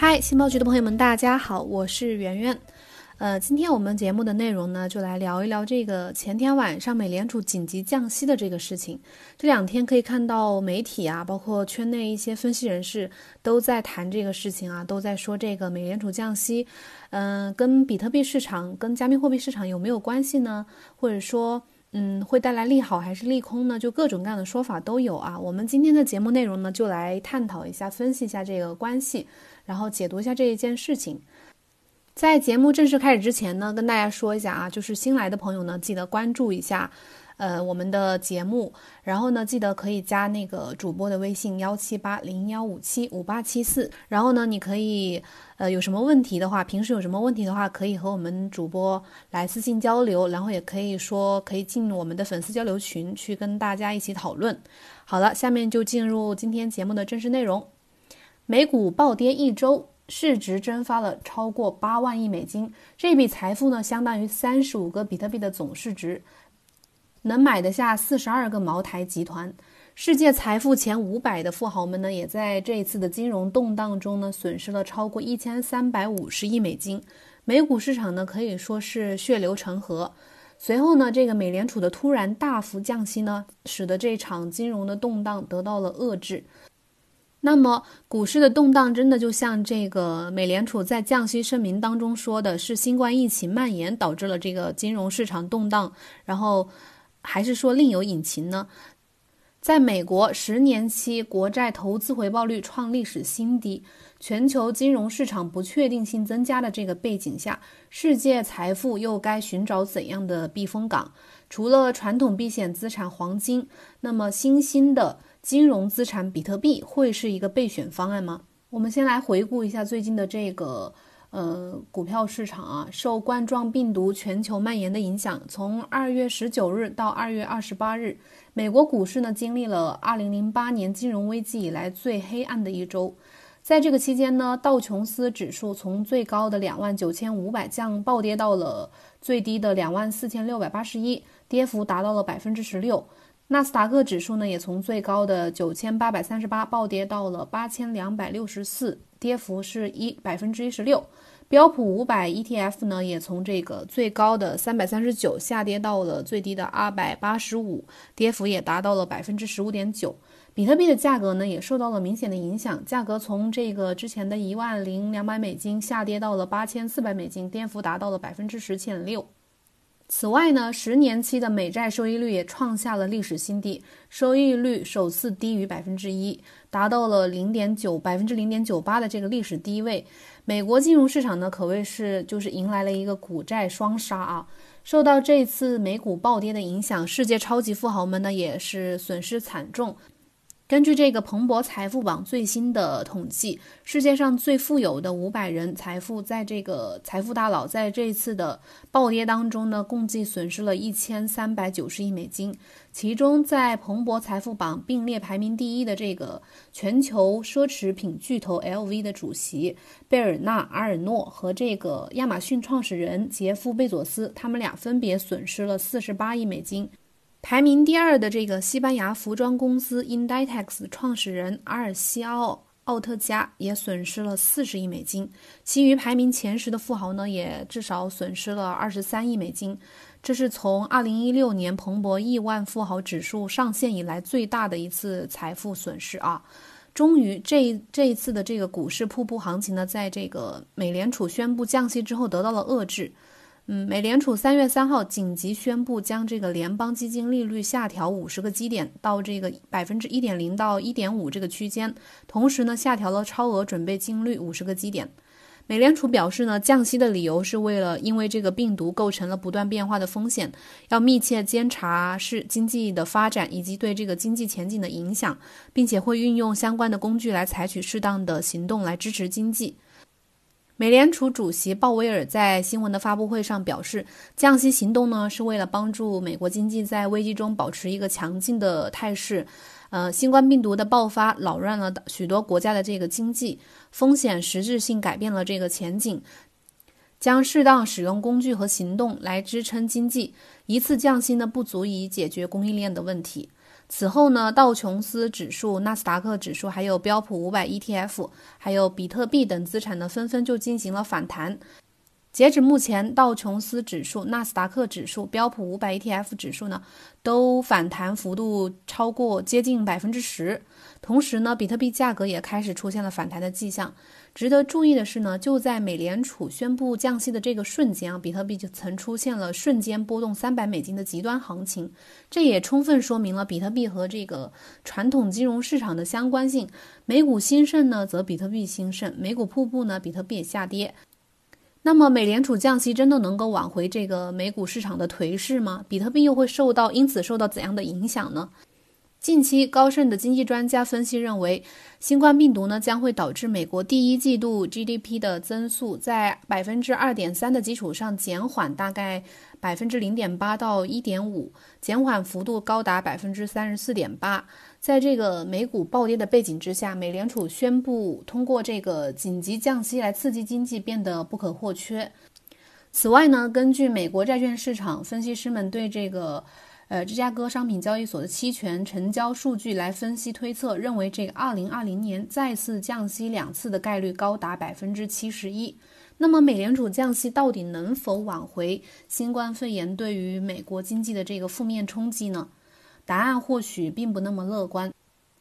嗨，新报局的朋友们，大家好，我是圆圆。呃，今天我们节目的内容呢，就来聊一聊这个前天晚上美联储紧急降息的这个事情。这两天可以看到媒体啊，包括圈内一些分析人士都在谈这个事情啊，都在说这个美联储降息，嗯，跟比特币市场、跟加密货币市场有没有关系呢？或者说，嗯，会带来利好还是利空呢？就各种各样的说法都有啊。我们今天的节目内容呢，就来探讨一下、分析一下这个关系，然后解读一下这一件事情。在节目正式开始之前呢，跟大家说一下啊，就是新来的朋友呢，记得关注一下，呃，我们的节目，然后呢，记得可以加那个主播的微信幺七八零幺五七五八七四，然后呢，你可以，呃，有什么问题的话，平时有什么问题的话，可以和我们主播来私信交流，然后也可以说可以进我们的粉丝交流群去跟大家一起讨论。好了，下面就进入今天节目的正式内容，美股暴跌一周。市值蒸发了超过八万亿美金，这笔财富呢，相当于三十五个比特币的总市值，能买得下四十二个茅台集团。世界财富前五百的富豪们呢，也在这一次的金融动荡中呢，损失了超过一千三百五十亿美金。美股市场呢，可以说是血流成河。随后呢，这个美联储的突然大幅降息呢，使得这场金融的动荡得到了遏制。那么，股市的动荡真的就像这个美联储在降息声明当中说的，是新冠疫情蔓延导致了这个金融市场动荡，然后还是说另有隐情呢？在美国，十年期国债投资回报率创历史新低，全球金融市场不确定性增加的这个背景下，世界财富又该寻找怎样的避风港？除了传统避险资产黄金，那么新兴的。金融资产比特币会是一个备选方案吗？我们先来回顾一下最近的这个呃股票市场啊，受冠状病毒全球蔓延的影响，从二月十九日到二月二十八日，美国股市呢经历了二零零八年金融危机以来最黑暗的一周。在这个期间呢，道琼斯指数从最高的两万九千五百降暴跌到了最低的两万四千六百八十一，跌幅达到了百分之十六。纳斯达克指数呢，也从最高的九千八百三十八暴跌到了八千两百六十四，跌幅是一百分之一十六。标普五百 ETF 呢，也从这个最高的三百三十九下跌到了最低的二百八十五，跌幅也达到了百分之十五点九。比特币的价格呢，也受到了明显的影响，价格从这个之前的一万零两百美金下跌到了八千四百美金，跌幅达到了百分之十七点六。此外呢，十年期的美债收益率也创下了历史新低，收益率首次低于百分之一，达到了零点九百分之零点九八的这个历史低位。美国金融市场呢，可谓是就是迎来了一个股债双杀啊！受到这次美股暴跌的影响，世界超级富豪们呢也是损失惨重。根据这个彭博财富榜最新的统计，世界上最富有的五百人财富，在这个财富大佬在这一次的暴跌当中呢，共计损失了一千三百九十亿美金。其中，在彭博财富榜并列排名第一的这个全球奢侈品巨头 LV 的主席贝尔纳·阿尔诺和这个亚马逊创始人杰夫·贝佐斯，他们俩分别损失了四十八亿美金。排名第二的这个西班牙服装公司 Inditex 创始人阿尔西奥·奥特加也损失了四十亿美金，其余排名前十的富豪呢，也至少损失了二十三亿美金，这是从二零一六年彭博亿万富豪指数上线以来最大的一次财富损失啊！终于，这这一次的这个股市瀑布行情呢，在这个美联储宣布降息之后得到了遏制。嗯，美联储三月三号紧急宣布将这个联邦基金利率下调五十个基点到这个百分之一点零到一点五这个区间，同时呢下调了超额准备金率五十个基点。美联储表示呢，降息的理由是为了因为这个病毒构成了不断变化的风险，要密切监察是经济的发展以及对这个经济前景的影响，并且会运用相关的工具来采取适当的行动来支持经济。美联储主席鲍威尔在新闻的发布会上表示，降息行动呢是为了帮助美国经济在危机中保持一个强劲的态势。呃，新冠病毒的爆发扰乱了许多国家的这个经济，风险实质性改变了这个前景，将适当使用工具和行动来支撑经济。一次降息呢不足以解决供应链的问题。此后呢，道琼斯指数、纳斯达克指数，还有标普五百 ETF，还有比特币等资产呢，纷纷就进行了反弹。截止目前，道琼斯指数、纳斯达克指数、标普五百 ETF 指数呢，都反弹幅度超过接近百分之十。同时呢，比特币价格也开始出现了反弹的迹象。值得注意的是呢，就在美联储宣布降息的这个瞬间啊，比特币就曾出现了瞬间波动三百美金的极端行情。这也充分说明了比特币和这个传统金融市场的相关性。美股兴盛呢，则比特币兴盛；美股瀑布呢，比特币也下跌。那么，美联储降息真的能够挽回这个美股市场的颓势吗？比特币又会受到因此受到怎样的影响呢？近期，高盛的经济专家分析认为，新冠病毒呢将会导致美国第一季度 GDP 的增速在百分之二点三的基础上减缓，大概百分之零点八到一点五，减缓幅度高达百分之三十四点八。在这个美股暴跌的背景之下，美联储宣布通过这个紧急降息来刺激经济变得不可或缺。此外呢，根据美国债券市场分析师们对这个。呃，芝加哥商品交易所的期权成交数据来分析推测，认为这个二零二零年再次降息两次的概率高达百分之七十一。那么，美联储降息到底能否挽回新冠肺炎对于美国经济的这个负面冲击呢？答案或许并不那么乐观。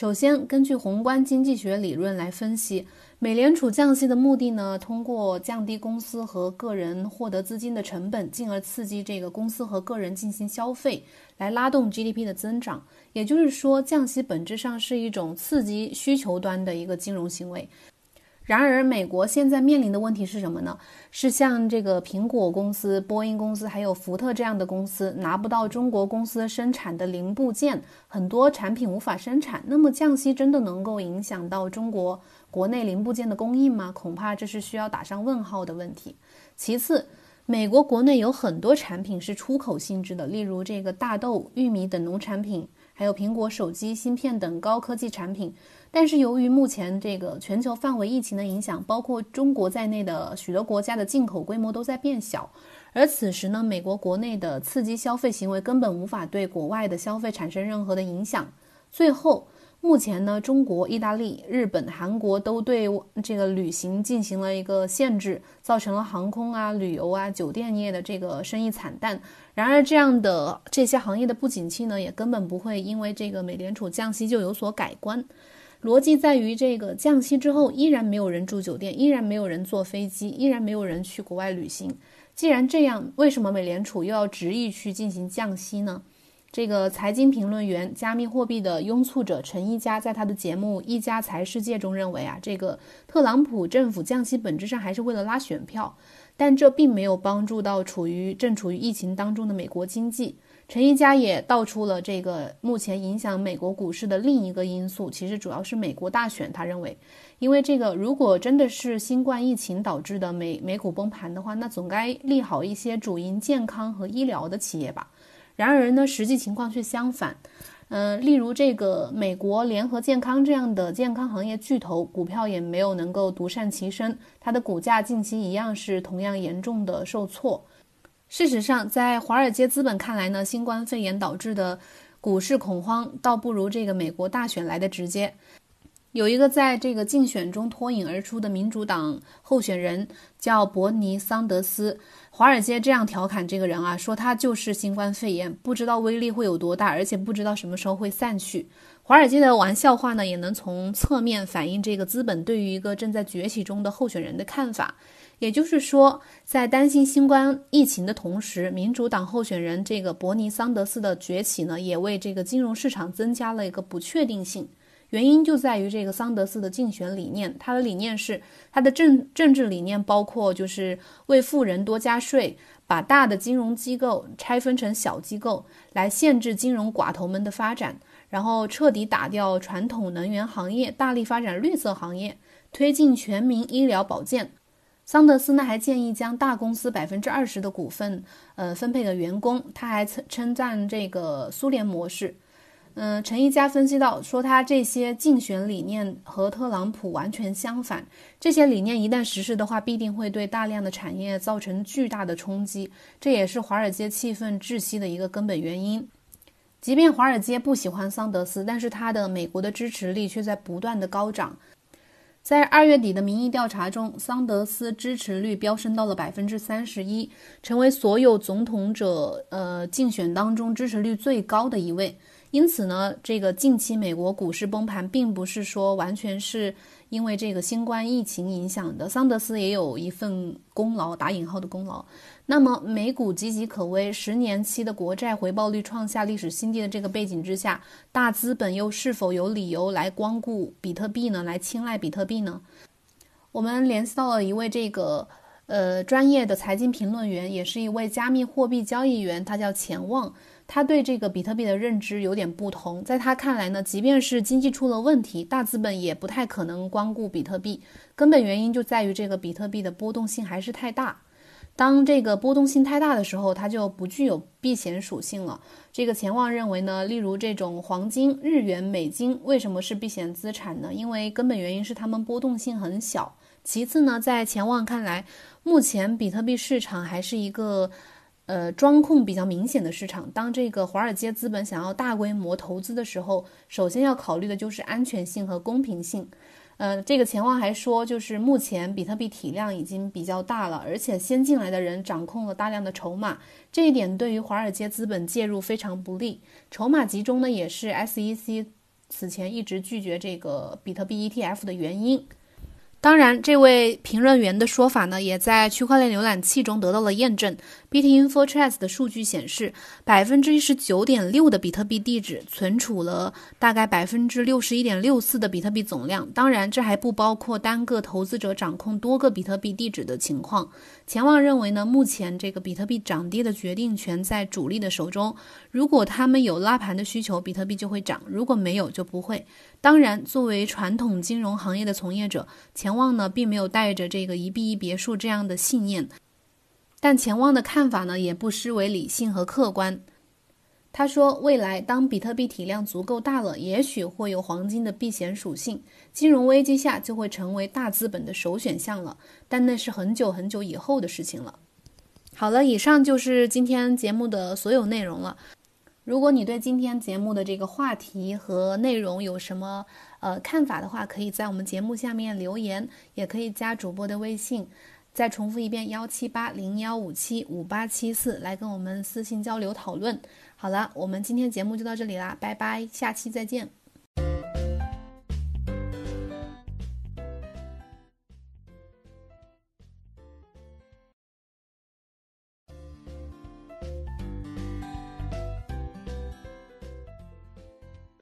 首先，根据宏观经济学理论来分析，美联储降息的目的呢，通过降低公司和个人获得资金的成本，进而刺激这个公司和个人进行消费，来拉动 GDP 的增长。也就是说，降息本质上是一种刺激需求端的一个金融行为。然而，美国现在面临的问题是什么呢？是像这个苹果公司、波音公司，还有福特这样的公司拿不到中国公司生产的零部件，很多产品无法生产。那么，降息真的能够影响到中国国内零部件的供应吗？恐怕这是需要打上问号的问题。其次，美国国内有很多产品是出口性质的，例如这个大豆、玉米等农产品，还有苹果手机芯片等高科技产品。但是由于目前这个全球范围疫情的影响，包括中国在内的许多国家的进口规模都在变小，而此时呢，美国国内的刺激消费行为根本无法对国外的消费产生任何的影响。最后，目前呢，中国、意大利、日本、韩国都对这个旅行进行了一个限制，造成了航空啊、旅游啊、酒店业的这个生意惨淡。然而，这样的这些行业的不景气呢，也根本不会因为这个美联储降息就有所改观。逻辑在于，这个降息之后，依然没有人住酒店，依然没有人坐飞机，依然没有人去国外旅行。既然这样，为什么美联储又要执意去进行降息呢？这个财经评论员、加密货币的拥簇者陈一家在他的节目《一家财世界》中认为啊，这个特朗普政府降息本质上还是为了拉选票，但这并没有帮助到处于正处于疫情当中的美国经济。陈一家也道出了这个目前影响美国股市的另一个因素，其实主要是美国大选。他认为，因为这个如果真的是新冠疫情导致的美美股崩盘的话，那总该利好一些主营健康和医疗的企业吧。然而呢，实际情况却相反。嗯，例如这个美国联合健康这样的健康行业巨头，股票也没有能够独善其身，它的股价近期一样是同样严重的受挫。事实上，在华尔街资本看来呢，新冠肺炎导致的股市恐慌倒不如这个美国大选来的直接。有一个在这个竞选中脱颖而出的民主党候选人叫伯尼·桑德斯，华尔街这样调侃这个人啊，说他就是新冠肺炎，不知道威力会有多大，而且不知道什么时候会散去。华尔街的玩笑话呢，也能从侧面反映这个资本对于一个正在崛起中的候选人的看法。也就是说，在担心新冠疫情的同时，民主党候选人这个伯尼·桑德斯的崛起呢，也为这个金融市场增加了一个不确定性。原因就在于这个桑德斯的竞选理念，他的理念是他的政政治理念包括就是为富人多加税，把大的金融机构拆分成小机构，来限制金融寡头们的发展，然后彻底打掉传统能源行业，大力发展绿色行业，推进全民医疗保健。桑德斯呢还建议将大公司百分之二十的股份，呃，分配给员工。他还称称赞这个苏联模式。嗯，陈一佳分析到，说他这些竞选理念和特朗普完全相反。这些理念一旦实施的话，必定会对大量的产业造成巨大的冲击。这也是华尔街气氛窒息的一个根本原因。即便华尔街不喜欢桑德斯，但是他的美国的支持率却在不断的高涨。在二月底的民意调查中，桑德斯支持率飙升到了百分之三十一，成为所有总统者呃竞选当中支持率最高的一位。因此呢，这个近期美国股市崩盘，并不是说完全是因为这个新冠疫情影响的，桑德斯也有一份功劳，打引号的功劳。那么美股岌岌可危，十年期的国债回报率创下历史新低的这个背景之下，大资本又是否有理由来光顾比特币呢？来青睐比特币呢？我们联系到了一位这个呃专业的财经评论员，也是一位加密货币交易员，他叫钱旺。他对这个比特币的认知有点不同，在他看来呢，即便是经济出了问题，大资本也不太可能光顾比特币。根本原因就在于这个比特币的波动性还是太大。当这个波动性太大的时候，它就不具有避险属性了。这个钱旺认为呢，例如这种黄金、日元、美金，为什么是避险资产呢？因为根本原因是它们波动性很小。其次呢，在钱旺看来，目前比特币市场还是一个。呃，庄控比较明显的市场，当这个华尔街资本想要大规模投资的时候，首先要考虑的就是安全性和公平性。呃，这个钱旺还说，就是目前比特币体量已经比较大了，而且先进来的人掌控了大量的筹码，这一点对于华尔街资本介入非常不利。筹码集中呢，也是 SEC 此前一直拒绝这个比特币 ETF 的原因。当然，这位评论员的说法呢，也在区块链浏览器中得到了验证。Bitinfotrace 的数据显示，百分之一十九点六的比特币地址存储了大概百分之六十一点六四的比特币总量。当然，这还不包括单个投资者掌控多个比特币地址的情况。钱旺认为呢，目前这个比特币涨跌的决定权在主力的手中。如果他们有拉盘的需求，比特币就会涨；如果没有，就不会。当然，作为传统金融行业的从业者，钱旺呢并没有带着这个一币一别墅这样的信念，但钱旺的看法呢也不失为理性和客观。他说，未来当比特币体量足够大了，也许会有黄金的避险属性，金融危机下就会成为大资本的首选项了，但那是很久很久以后的事情了。好了，以上就是今天节目的所有内容了。如果你对今天节目的这个话题和内容有什么呃看法的话，可以在我们节目下面留言，也可以加主播的微信。再重复一遍：幺七八零幺五七五八七四，来跟我们私信交流讨论。好了，我们今天节目就到这里啦，拜拜，下期再见。